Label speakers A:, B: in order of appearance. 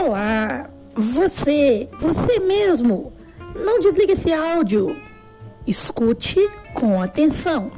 A: Olá, você, você mesmo. Não desligue esse áudio. Escute com atenção.